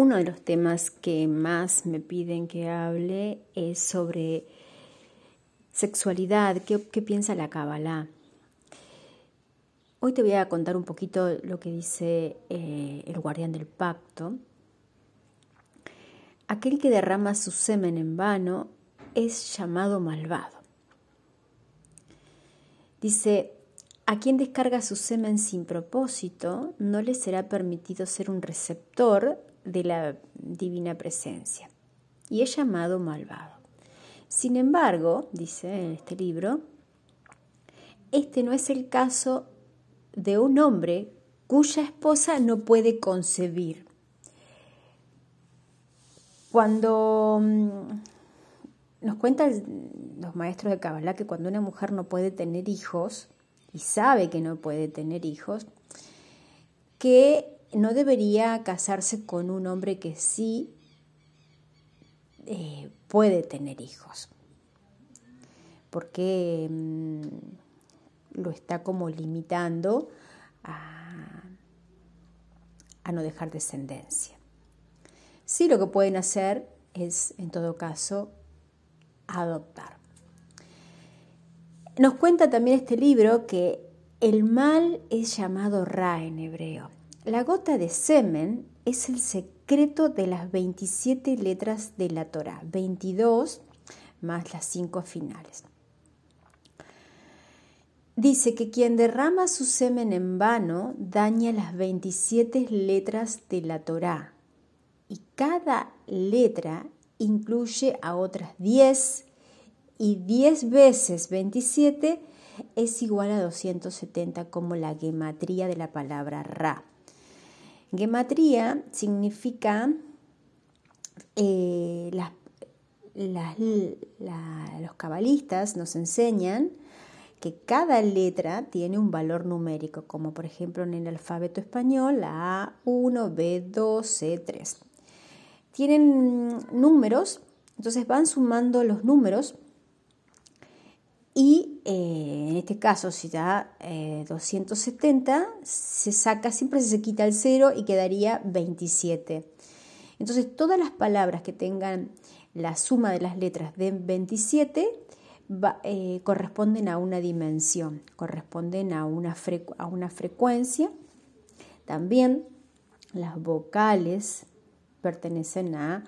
Uno de los temas que más me piden que hable es sobre sexualidad, qué, piensa la Kabbalah. Hoy te voy a contar un poquito lo que dice eh, el guardián del pacto. Aquel que derrama su semen en vano es llamado malvado. Dice, a quien descarga su semen sin propósito, no le será permitido ser un receptor de la divina presencia y es llamado malvado. Sin embargo, dice en este libro, este no es el caso de un hombre cuya esposa no puede concebir. Cuando mm, nos cuentan los maestros de Kabbalah que cuando una mujer no puede tener hijos y sabe que no puede tener hijos, que no debería casarse con un hombre que sí eh, puede tener hijos, porque mm, lo está como limitando a, a no dejar descendencia. Sí, lo que pueden hacer es, en todo caso, adoptar. Nos cuenta también este libro que el mal es llamado Ra en hebreo. La gota de semen es el secreto de las 27 letras de la Torah, 22 más las 5 finales. Dice que quien derrama su semen en vano daña las 27 letras de la Torá y cada letra incluye a otras 10 y 10 veces 27 es igual a 270 como la gematría de la palabra Ra. Gematría significa eh, los cabalistas nos enseñan que cada letra tiene un valor numérico, como por ejemplo en el alfabeto español la A1, B2, C3. Tienen números, entonces van sumando los números y eh, en este caso, si da 270, eh, se saca, siempre se quita el 0 y quedaría 27. Entonces, todas las palabras que tengan la suma de las letras de 27 eh, corresponden a una dimensión, corresponden a una, a una frecuencia. También las vocales pertenecen a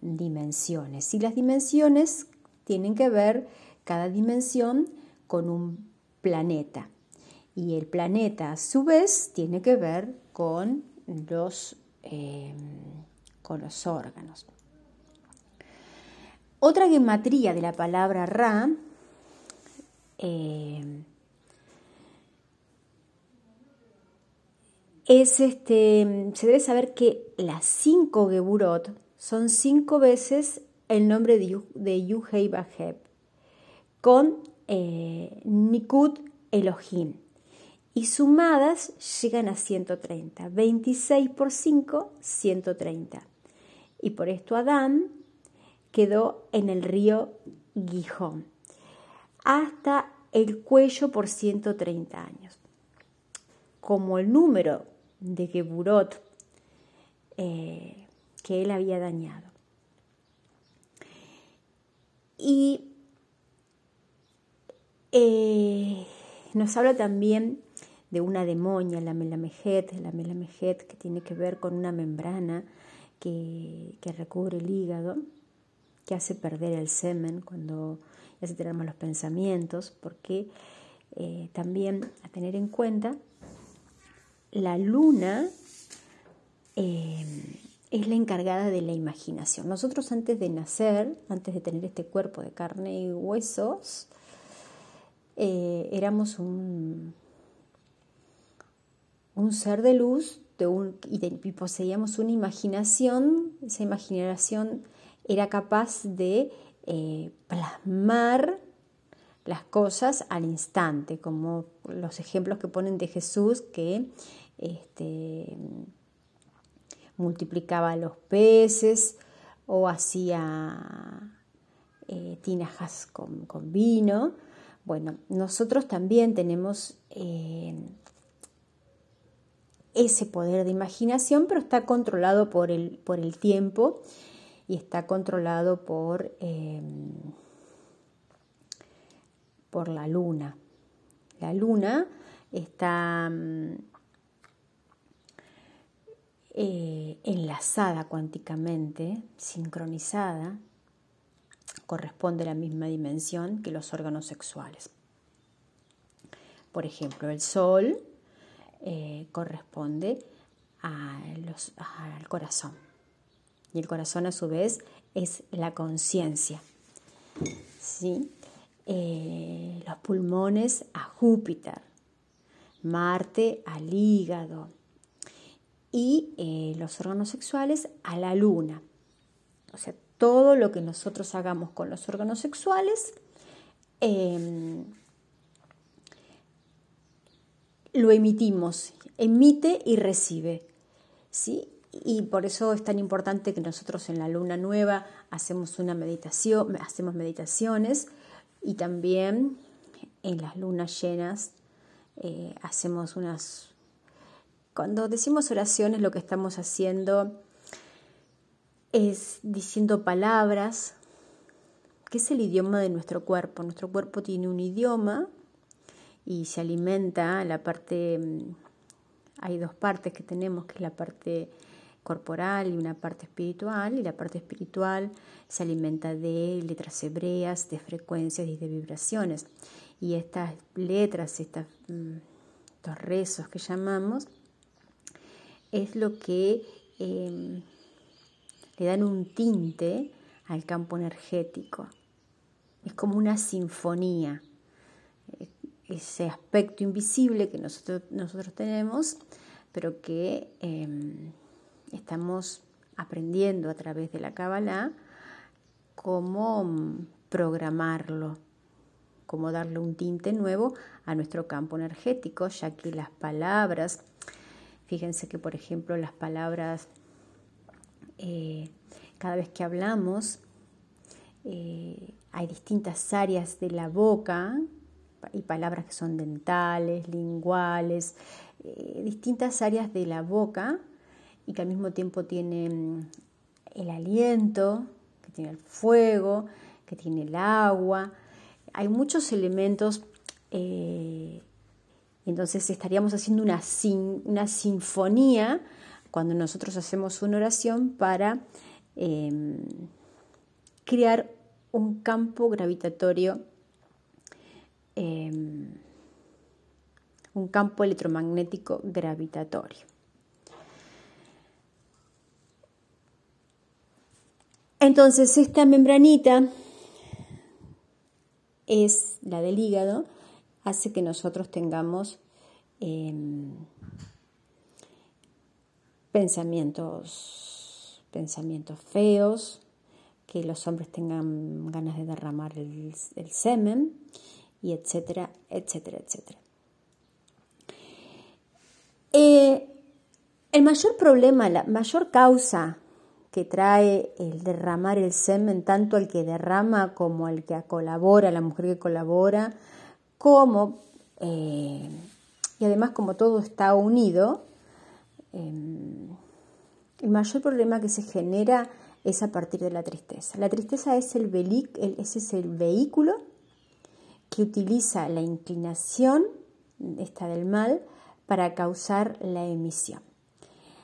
dimensiones y las dimensiones tienen que ver cada dimensión con un planeta. Y el planeta a su vez tiene que ver con los, eh, con los órganos. Otra gematría de la palabra Ra eh, es este, se debe saber que las cinco Geburot son cinco veces el nombre de, de Yuhei Baheb con eh, Nikud Elohim. Y sumadas llegan a 130. 26 por 5, 130. Y por esto Adán quedó en el río Gijón. Hasta el cuello por 130 años. Como el número de Geburot eh, que él había dañado. Y eh, nos habla también de una demonia, la melamejet, la melamejet que tiene que ver con una membrana que, recubre el hígado, que hace perder el semen cuando ya se tenemos los pensamientos, porque eh, también a tener en cuenta, la luna eh, es la encargada de la imaginación. Nosotros antes de nacer, antes de tener este cuerpo de carne y huesos, eh, éramos un, un ser de luz de un, y, poseíamos una imaginación, esa imaginación era capaz de eh, plasmar las cosas al instante, como los ejemplos que ponen de Jesús que este, multiplicaba los peces o hacía eh, tinajas con, con vino. Bueno, nosotros también tenemos eh, ese poder de imaginación, pero está controlado por el, por el tiempo y está controlado por, em, por la luna. La luna está eh, enlazada cuánticamente, sincronizada, corresponde a la misma dimensión que los órganos sexuales. Por ejemplo, el sol eh, corresponde al corazón. Y el corazón a su vez es la conciencia. ¿sí? Eh, los pulmones a Júpiter, Marte al hígado y eh, los órganos sexuales a la luna. O sea, todo lo que nosotros hagamos con los órganos sexuales em, lo emitimos, emite y recibe. ¿sí? Y por eso es tan importante que nosotros en la luna nueva hacemos una meditación, hacemos meditaciones y también en las lunas llenas eh, hacemos unas... Cuando decimos oraciones lo que estamos haciendo es diciendo palabras, que es el idioma de nuestro cuerpo. Nuestro cuerpo tiene un idioma y se alimenta la parte, mm, hay dos partes que tenemos, que es la parte corporal y una parte espiritual, y la parte espiritual se alimenta de letras hebreas, de frecuencias y de vibraciones. Y estas letras, estas, mm, estos rezos que llamamos, es lo que em, le dan un tinte al campo energético. Es como una sinfonía ese aspecto invisible que nosotros, nosotros tenemos, pero que em, estamos aprendiendo a través de la Kabbalah cómo mm, programarlo, cómo darle un tinte nuevo a nuestro campo energético, ya que las palabras, fíjense que por ejemplo las palabras, eh, cada vez que hablamos, eh, hay distintas áreas de la boca y palabras que son dentales, linguales, eh, distintas áreas de la boca y que al mismo tiempo tienen el aliento, que tiene el fuego, que tiene el agua. Hay muchos elementos, entonces estaríamos haciendo una, una, sinfonía cuando nosotros hacemos una oración para em, crear un campo gravitatorio Em, un campo electromagnético gravitatorio. Entonces esta membranita es la del hígado, hace que nosotros tengamos em, pensamientos, pensamientos feos, que los hombres tengan ganas de derramar el semen, y etcétera, etcétera, etcétera. Eh, el mayor problema, la mayor causa que trae el derramar el semen, tanto al que derrama como al que colabora, la mujer que colabora, como, eh, y además como todo está unido, em, el mayor problema que se genera es a partir de la tristeza. La tristeza es el, es el vehículo que utiliza la inclinación, esta del mal, para causar la emisión.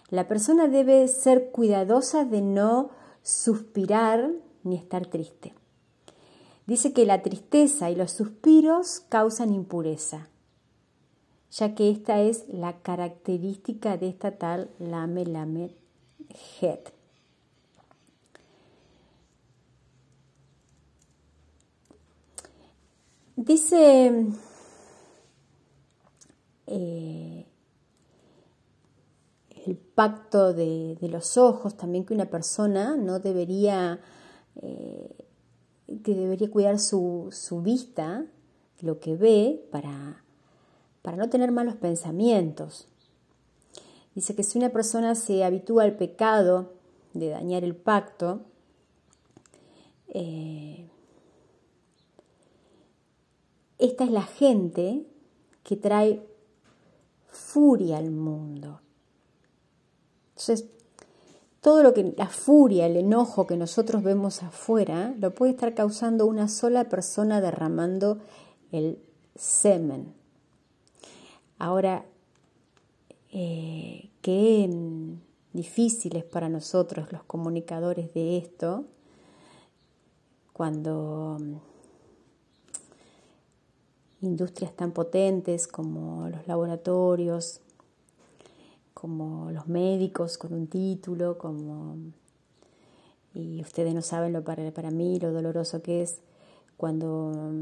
La persona debe ser cuidadosa de no suspirar ni estar triste. Dice que la tristeza y los suspiros causan impureza, ya que esta es la característica de esta tal lame lame het. Dice eh, el pacto de, los ojos también que una persona no debería, eh, que debería cuidar su, vista, lo que ve, para, para no tener malos pensamientos. Dice que si una persona se habitúa al pecado de dañar el pacto, eh, esta es la gente que trae furia al mundo. Entonces, todo lo que la furia, el enojo que nosotros vemos afuera, lo puede estar causando una sola persona derramando el semen. Ahora, eh, qué difícil es para nosotros los comunicadores de esto cuando industrias tan potentes como los laboratorios, como los médicos con un título, como y ustedes no saben lo para, para mí lo doloroso que es cuando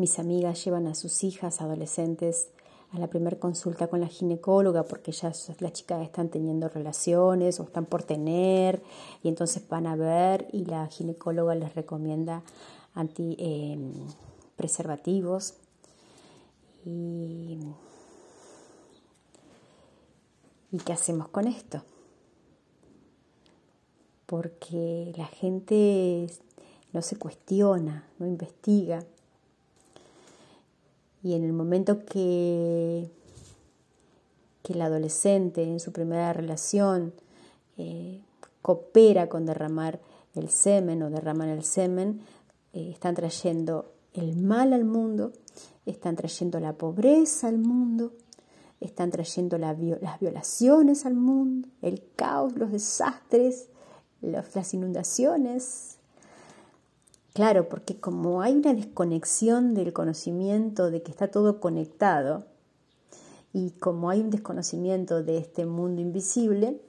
mis amigas llevan a sus hijas adolescentes a la primera consulta con la ginecóloga porque ya las chicas están teniendo relaciones o están por tener y entonces van a ver y la ginecóloga les recomienda anti em, y qué hacemos con esto porque la gente no se cuestiona, no investiga y en el momento que, que el adolescente en su primera relación eh, coopera con derramar el semen o derraman el semen, eh, están trayendo el mal al mundo, están trayendo la pobreza al mundo, están trayendo las violaciones al mundo, el caos, los desastres, las inundaciones, Claro, porque como hay una desconexión del conocimiento de que está todo conectado y como hay un desconocimiento de este mundo invisible,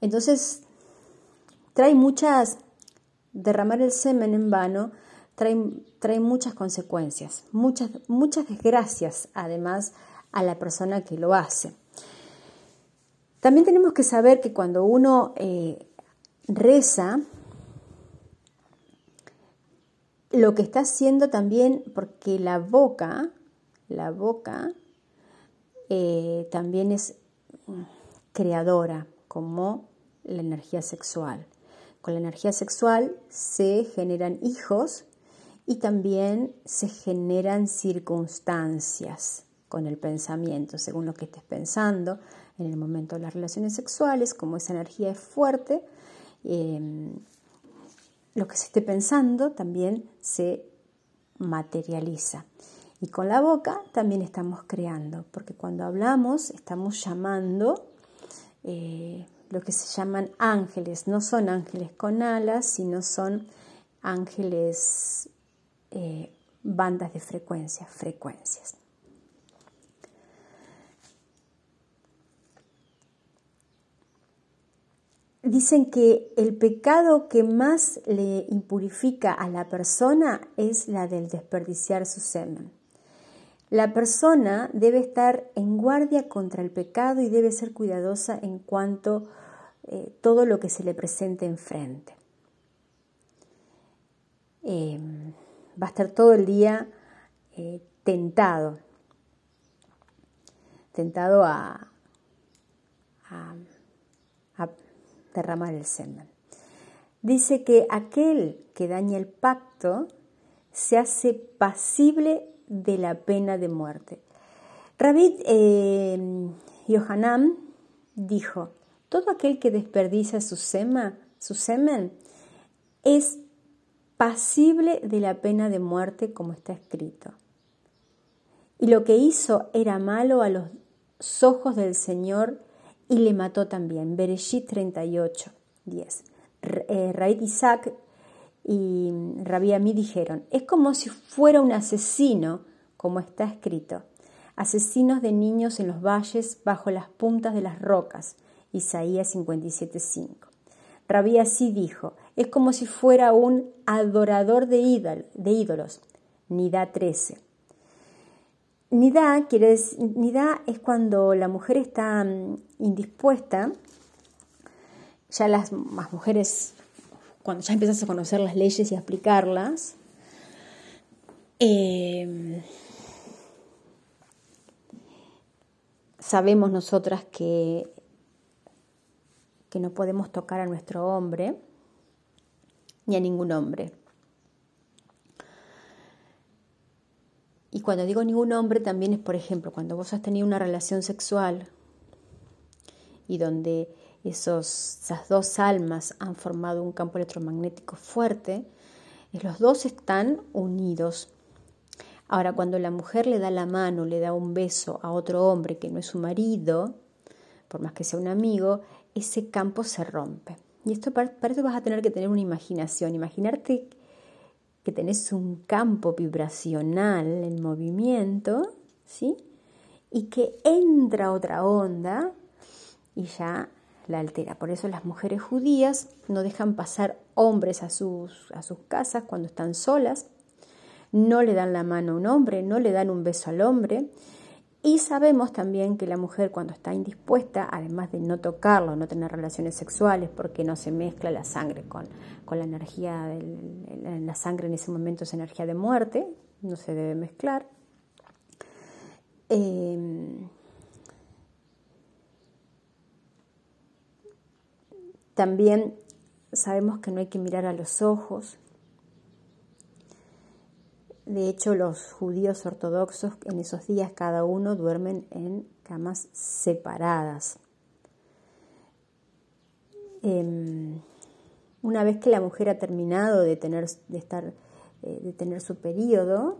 entonces trae muchas, derramar el semen en vano trae, trae muchas consecuencias, muchas, muchas desgracias además a la persona que lo hace. También tenemos que saber que cuando uno eh, reza, lo que está haciendo también, porque la boca, la boca eh, también es creadora, como la energía sexual. Con la energía sexual se generan hijos y también se generan circunstancias con el pensamiento, según lo que estés pensando en el momento de las relaciones sexuales, como esa energía es fuerte, eh, lo que se esté pensando también se materializa. Y con la boca también estamos creando, porque cuando hablamos estamos llamando eh, lo que se llaman ángeles. No son ángeles con alas, sino son ángeles, eh, bandas de frecuencia, frecuencias. Dicen que el pecado que más le impurifica a la persona es la del desperdiciar su semen. La persona debe estar en guardia contra el pecado y debe ser cuidadosa en cuanto eh, todo lo que se le presente enfrente. Eh, va a estar todo el día eh, tentado, tentado a, a derramar el semen. Dice que aquel que daña el pacto se hace pasible de la pena de muerte. Rabit eh, Yohanan dijo, todo aquel que desperdicia su, su semen es pasible de la pena de muerte como está escrito. Y lo que hizo era malo a los ojos del Señor y le mató también. Bereshit 38, 10. Eh, Isaac y Rabí Amí dijeron, es como si fuera un asesino, como está escrito, asesinos de niños en los valles bajo las puntas de las rocas, Isaías 57.5. Rabí así dijo, es como si fuera un adorador de, de ídolos, Nidá 13. Nida, quiere decir, nida es cuando la mujer está mm, indispuesta, ya las, mujeres, cuando ya empiezas a conocer las leyes y a aplicarlas, em, sabemos nosotras que, que no podemos tocar a nuestro hombre ni a ningún hombre. Cuando digo ningún hombre, también es, por ejemplo, cuando vos has tenido una relación sexual y donde esos, esas dos almas han formado un campo electromagnético fuerte, los dos están unidos. Ahora, cuando la mujer le da la mano, le da un beso a otro hombre que no es su marido, por más que sea un amigo, ese campo se rompe. Y esto para, eso vas a tener que tener una imaginación, imaginarte que tenés un campo vibracional en movimiento, ¿sí? Y que entra otra onda y ya la altera. Por eso las mujeres judías no dejan pasar hombres a sus, a sus casas cuando están solas, no le dan la mano a un hombre, no le dan un beso al hombre. Y sabemos también que la mujer cuando está indispuesta, además de no tocarlo, no tener relaciones sexuales, porque no se mezcla la sangre con, con la energía, del, la sangre en ese momento es energía de muerte, no se debe mezclar. Eh, También sabemos que no hay que mirar a los ojos. De hecho, los judíos ortodoxos en esos días cada uno duermen en camas separadas. Em, una vez que la mujer ha terminado de tener, de estar, eh, de tener su periodo,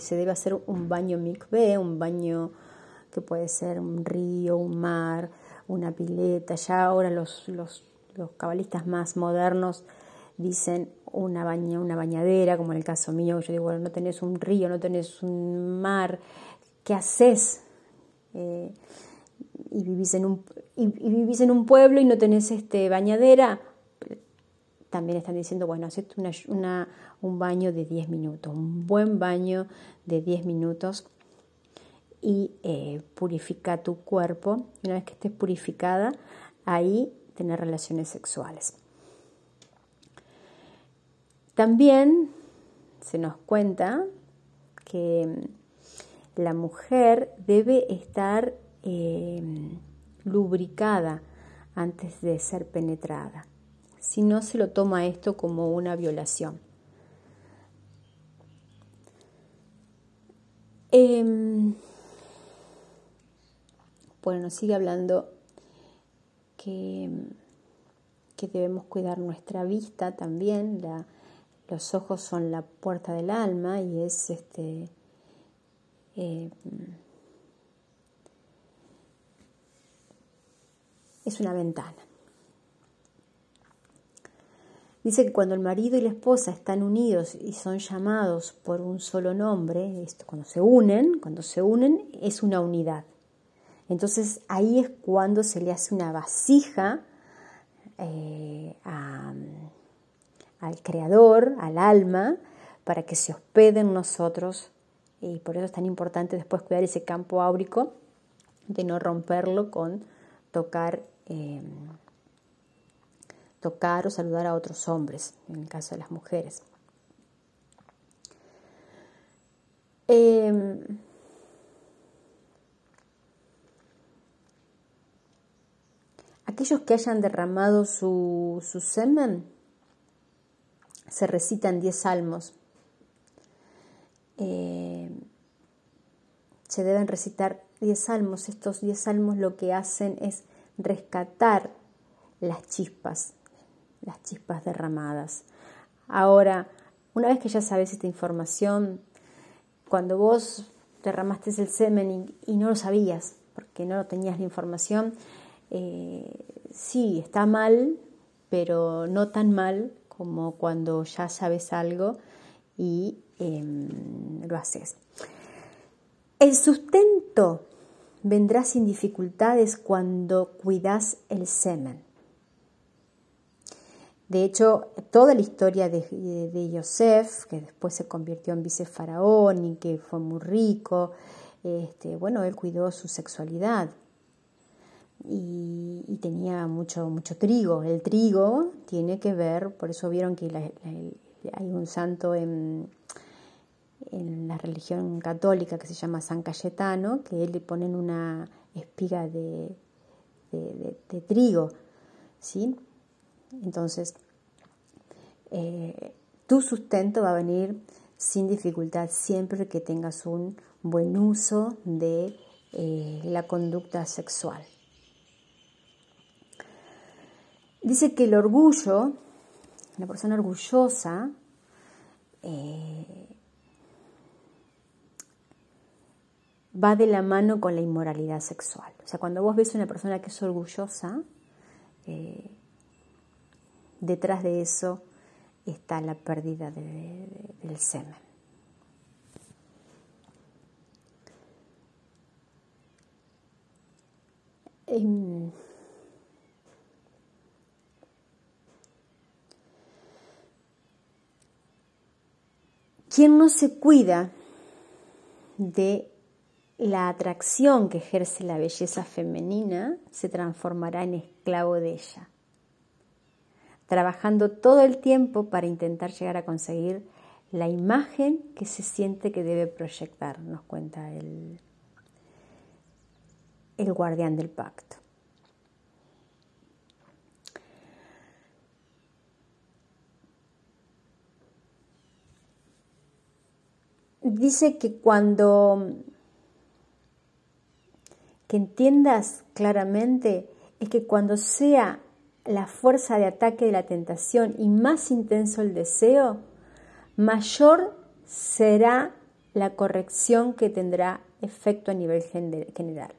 se debe hacer un baño mikveh, un baño que puede ser un río, un mar, una pileta, ya ahora los, los, cabalistas más modernos dicen una, baña, una bañadera, como en el caso mío, yo digo, bueno, no tenés un río, no tenés un mar, ¿qué haces? Eh, y, vivís en un, y, vivís en un pueblo y no tenés este, bañadera, también están diciendo, bueno, haces una, un baño de 10 minutos, un buen baño de 10 minutos y eh, purifica tu cuerpo. Una vez que estés purificada, ahí tener relaciones sexuales. También se nos cuenta que mm, la mujer debe estar em, lubricada antes de ser penetrada. Si no, se lo toma esto como una violación. Em, bueno, sigue hablando que, debemos cuidar nuestra vista también. Los ojos son la puerta del alma y es este. Eh, es una ventana. Dice que cuando el marido y la esposa están unidos y son llamados por un solo nombre, esto, cuando se unen, cuando se unen es una unidad. Entonces ahí es cuando se le hace una vasija eh, al creador, al alma, para que se hospede en nosotros. Y por eso es tan importante después cuidar ese campo áurico, de no romperlo con tocar, em, tocar o saludar a otros hombres, en el caso de las mujeres. Em, Aquellos que hayan derramado su, semen, se recitan diez salmos. Eh, se deben recitar diez salmos. Estos diez salmos lo que hacen es rescatar las chispas, las chispas derramadas. Ahora, una vez que ya sabes esta información, cuando vos derramaste el semen y no lo sabías, porque no tenías la información, eh, sí, está mal, pero no tan mal como cuando ya sabes algo y em, lo haces. El sustento vendrá sin dificultades cuando cuidas el semen. De hecho, toda la historia de, de, Yosef, que después se convirtió en vicefaraón y que fue muy rico, este, bueno, él cuidó su sexualidad, y, tenía mucho, mucho trigo. El trigo tiene que ver, por eso vieron que hay un santo en, en, la religión católica que se llama San Cayetano, que le ponen una espiga de, de, trigo. ¿sí? Entonces, eh, tu sustento va a venir sin dificultad siempre que tengas un buen uso de eh, la conducta sexual. Dice que el orgullo, la persona orgullosa, eh, va de la mano con la inmoralidad sexual. O sea, cuando vos ves una persona que es orgullosa, eh, detrás de eso está la pérdida del semen. Em, quien no se cuida de la atracción que ejerce la belleza femenina se transformará en esclavo de ella, trabajando todo el tiempo para intentar llegar a conseguir la imagen que se siente que debe proyectar, nos cuenta el, el guardián del pacto. Dice que cuando que entiendas claramente es que cuando sea la fuerza de ataque de la tentación y más intenso el deseo, mayor será la corrección que tendrá efecto a nivel general.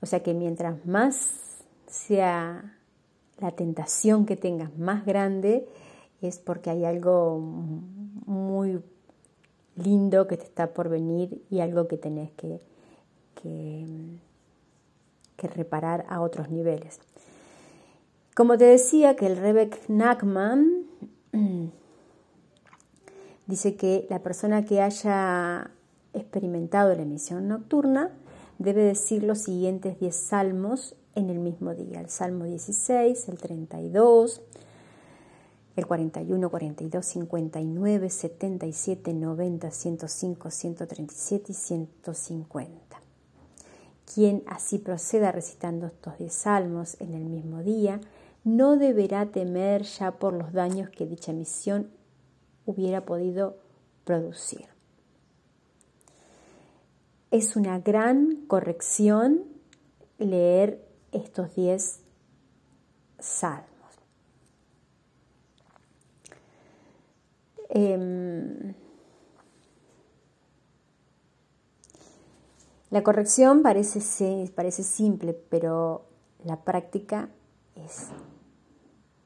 O sea que mientras más sea la tentación que tengas más grande, es porque hay algo muy lindo que te está por venir y algo que tenés que, que, reparar a otros niveles. Como te decía, que el Rebek Nachman dice que la persona que haya experimentado la emisión nocturna debe decir los siguientes 10 salmos en el mismo día. El Salmo 16, el 32, el 41, 42, 59, 77, 90, 105, 137 y 150. Quien así proceda recitando estos 10 salmos en el mismo día, no deberá temer ya por los daños que dicha misión hubiera podido producir. Es una gran corrección leer estos 10 salmos. Em, la corrección parece, parece simple, pero la práctica es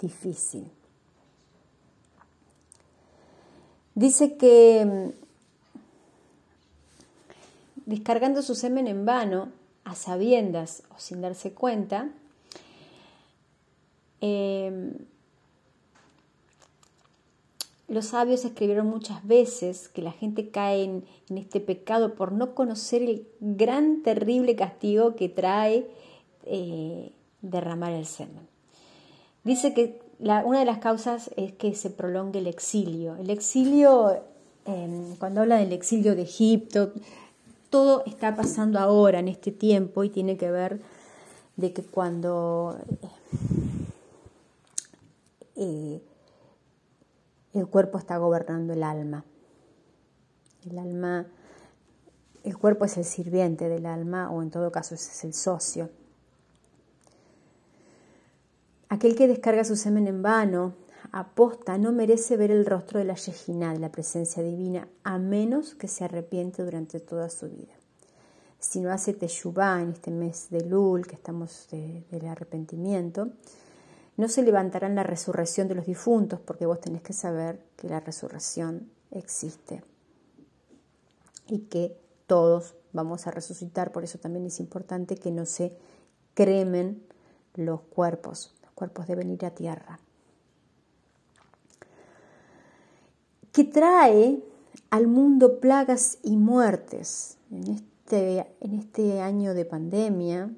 difícil. Dice que em, descargando su semen en vano, a sabiendas o sin darse cuenta, em, los sabios escribieron muchas veces que la gente cae en, este pecado por no conocer el gran, terrible castigo que trae eh, derramar el semen. Dice que una de las causas es que se prolongue el exilio. El exilio, em, cuando habla del exilio de Egipto, todo está pasando ahora, en este tiempo, y tiene que ver de que cuando... Eh, el cuerpo está gobernando el alma. El alma, el cuerpo es el sirviente del alma o en todo caso es el socio. Aquel que descarga su semen en vano, aposta, no merece ver el rostro de la Yejina, de la presencia divina, a menos que se arrepiente durante toda su vida. Si no hace Teshuvah en este mes de Lul, que estamos del arrepentimiento, no se levantará en la resurrección de los difuntos, porque vos tenés que saber que la resurrección existe y que todos vamos a resucitar. Por eso también es importante que no se cremen los cuerpos. Los cuerpos deben ir a tierra. Que trae al mundo plagas y muertes. En este, en este año de pandemia,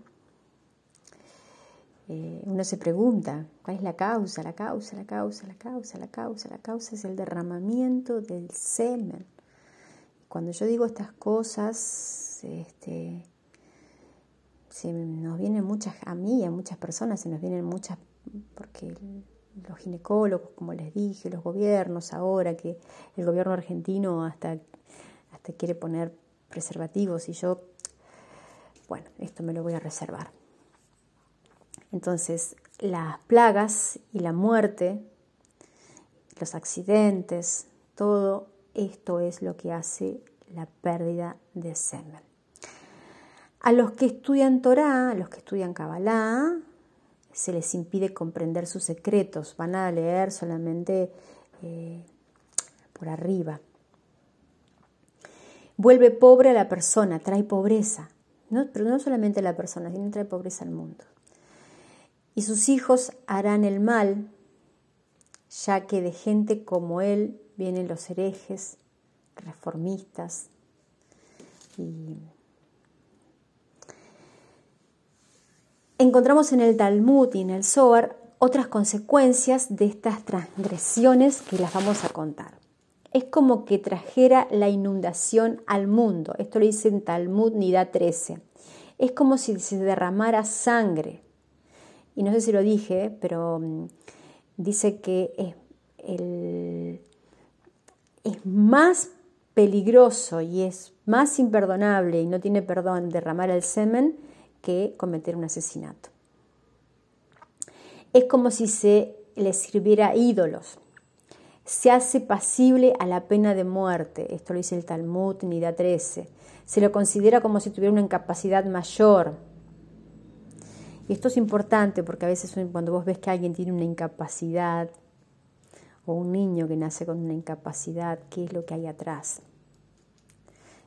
eh, uno se pregunta, ¿cuál es la causa? La causa, la causa, la causa, la causa, la causa es el derramamiento del semen. Cuando yo digo estas cosas, este, se nos vienen muchas, a mí y a muchas personas se nos vienen muchas, porque los ginecólogos, como les dije, los gobiernos ahora, que el gobierno argentino hasta, hasta quiere poner preservativos y yo, bueno, esto me lo voy a reservar. Entonces, las plagas y la muerte, los accidentes, todo esto es lo que hace la pérdida de semen. A los que estudian Torah, a los que estudian Kabbalah, se les impide comprender sus secretos, van a leer solamente eh, por arriba. Vuelve pobre a la persona, trae pobreza, pero no solamente a la persona, sino trae pobreza al mundo. Y sus hijos harán el mal, ya que de gente como él vienen los herejes, reformistas y encontramos en el Talmud y en el Zohar otras consecuencias de estas transgresiones que las vamos a contar. Es como que trajera la inundación al mundo. Esto lo dice en Talmud Nida 13. Es como si se derramara sangre. Y no sé si lo dije, pero mm, dice que es, es más peligroso y es más imperdonable y no tiene perdón derramar el semen que cometer un asesinato. Es como si se le sirviera ídolos. Se hace pasible a la pena de muerte. Esto lo dice el Talmud, Nida 13. Se lo considera como si tuviera una incapacidad mayor. Y esto es importante porque a veces cuando vos ves que alguien tiene una incapacidad o un niño que nace con una incapacidad, ¿qué es lo que hay atrás?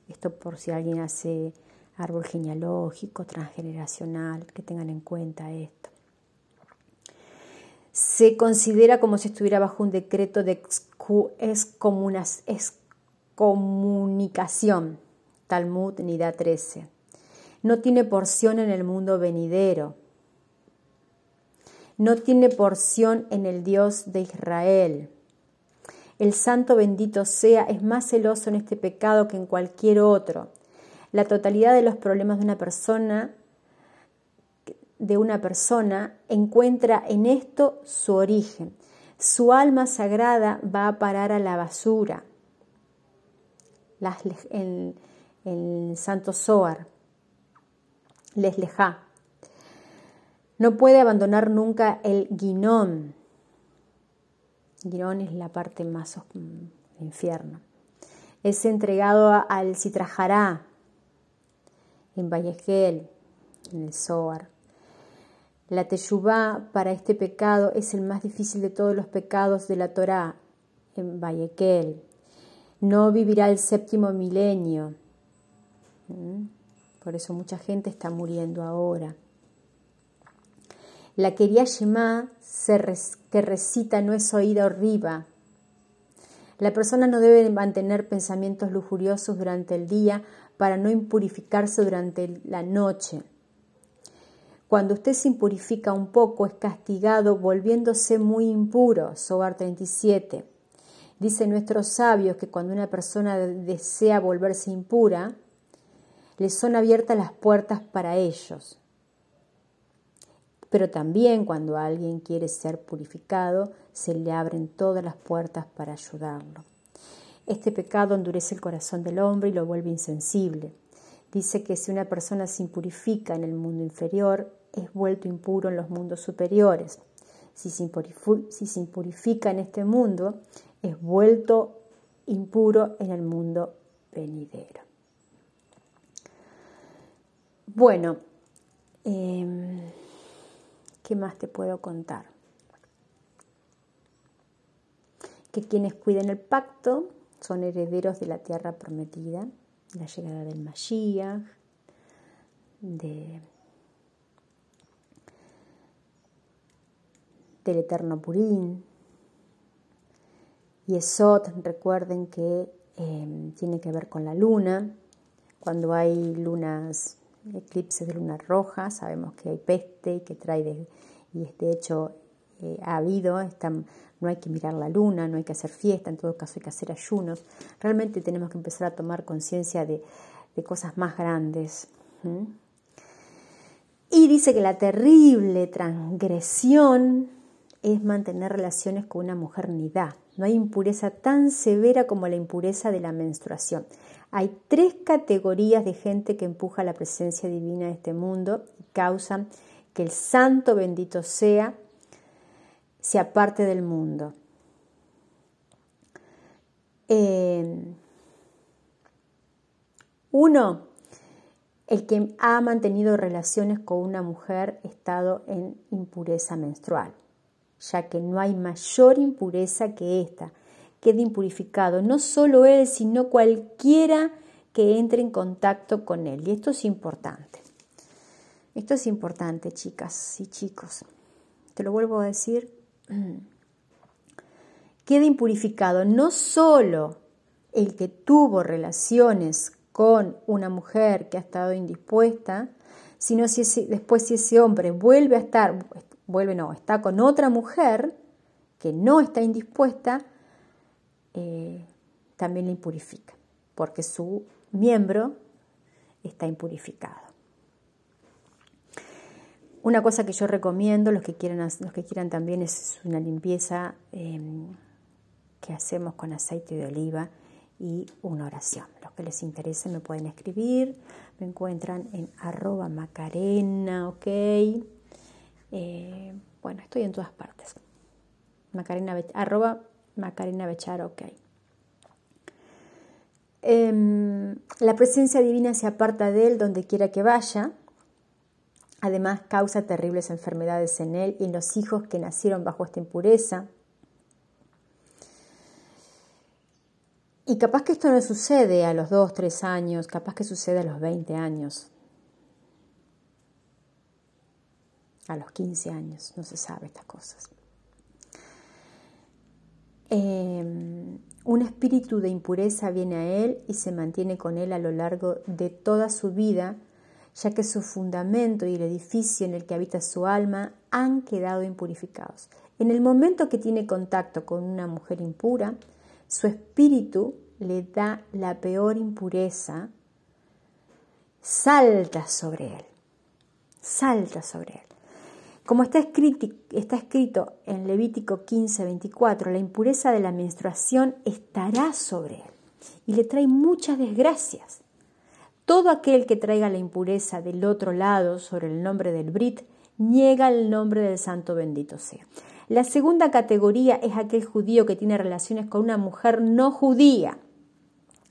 Esto por si alguien hace árbol genealógico, transgeneracional, que tengan en cuenta esto. Se considera como si estuviera bajo un decreto de excomunicación, Talmud Nida 13. No tiene porción en el mundo venidero. No tiene porción en el Dios de Israel. El santo bendito sea es más celoso en este pecado que en cualquier otro la totalidad de los problemas de una persona de una persona encuentra en esto su origen. Su alma sagrada va a parar a la basura. En el Santo Zohar, les leja. No puede abandonar nunca el guinón. Guinón es la parte más infierno. Es entregado al citrajará, en Vallegel, en el Zohar. La teshuvá para este pecado es el más difícil de todos los pecados de la Torá, en Vallequel. No vivirá el séptimo milenio. ¿Mm? Por eso mucha gente está muriendo ahora. La quería Shema que recita no es oída arriba. La persona no debe mantener pensamientos lujuriosos durante el día para no impurificarse durante la noche. Cuando usted se impurifica un poco es castigado volviéndose muy impuro. Sobar 37. Dice nuestros sabios que cuando una persona desea volverse impura, le son abiertas las puertas para ellos. Pero también cuando alguien quiere ser purificado, se le abren todas las puertas para ayudarlo. Este pecado endurece el corazón del hombre y lo vuelve insensible. Dice que si una persona se impurifica en el mundo inferior, es vuelto impuro en los mundos superiores. Si se, impurifica en este mundo, es vuelto impuro en el mundo venidero. Bueno, em, ¿qué más te puedo contar? Que quienes cuiden el pacto son herederos de la tierra prometida, la llegada del Mashiach, de, del eterno Purín. Y Esot, recuerden que em, tiene que ver con la luna. Cuando hay lunas, eclipses de luna roja, sabemos que hay peste y que trae, de, y de hecho eh, ha habido, están no hay que mirar la luna, no hay que hacer fiesta, en todo caso hay que hacer ayunos. Realmente tenemos que empezar a tomar conciencia de, cosas más grandes. Y dice que la terrible transgresión es mantener relaciones con una mujer nidá. No hay impureza tan severa como la impureza de la menstruación. Hay tres categorías de gente que empuja la presencia divina de este mundo y causan que el santo bendito sea se aparte del mundo. Eh, uno, el que ha mantenido relaciones con una mujer estado en impureza menstrual, ya que no hay mayor impureza que esta. Quede impurificado no solo él, sino cualquiera que entre en contacto con él. Y esto es importante. Esto es importante, chicas y chicos. Te lo vuelvo a decir. Queda impurificado no solo el que tuvo relaciones con una mujer que ha estado indispuesta, sino si después si ese hombre vuelve a estar, vuelve no, está con otra mujer que no está indispuesta, eh, también le impurifica, porque su miembro está impurificado. Una cosa que yo recomiendo, los que quieran, los que quieran también, es una limpieza em, que hacemos con aceite de oliva y una oración. Los que les interese me pueden escribir, me encuentran en arroba macarena, ok. Eh, bueno, estoy en todas partes. Macarena, arroba macarena bechar, ok. Em, la presencia divina se aparta de él donde quiera que vaya. Además, causa terribles enfermedades en él y en los hijos que nacieron bajo esta impureza. Y capaz que esto no sucede a los 2, 3 años, capaz que sucede a los 20 años, a los 15 años, no se sabe estas cosas. Em, un espíritu de impureza viene a él y se mantiene con él a lo largo de toda su vida, ya que su fundamento y el edificio en el que habita su alma han quedado impurificados. En el momento que tiene contacto con una mujer impura, su espíritu le da la peor impureza, salta sobre él, salta sobre él. Como está escrito, en Levítico 15, 24, la impureza de la menstruación estará sobre él y le trae muchas desgracias. Todo aquel que traiga la impureza del otro lado sobre el nombre del Brit, niega el nombre del Santo bendito sea. La segunda categoría es aquel judío que tiene relaciones con una mujer no judía.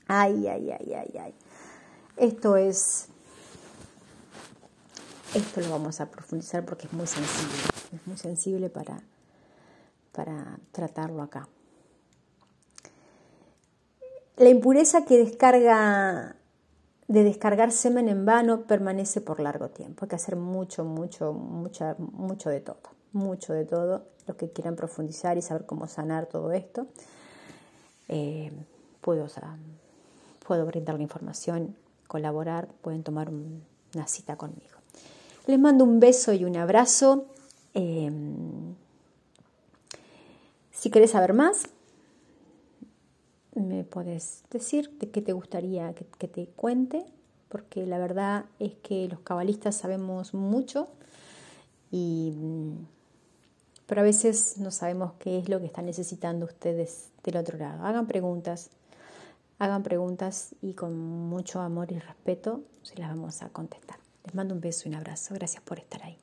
Ay, ay, ay, ay, ay. Esto es... Esto lo vamos a profundizar porque es muy sensible. Es muy sensible para, para tratarlo acá. La impureza que descarga de descargar semen en vano permanece por largo tiempo. Hay que hacer mucho, mucho, mucho, mucho de todo. Mucho de todo los que quieran profundizar y saber cómo sanar todo esto, eh, puedo, puedo brindar la información, colaborar, pueden tomar una cita conmigo. Les mando un beso y un abrazo. Em, si querés saber más, me puedes decir de qué te gustaría que, te cuente, porque la verdad es que los cabalistas sabemos mucho y pero a veces no sabemos qué es lo que están necesitando ustedes del otro lado. Hagan preguntas, hagan preguntas y con mucho amor y respeto se las vamos a contestar. Les mando un beso y un abrazo. Gracias por estar ahí.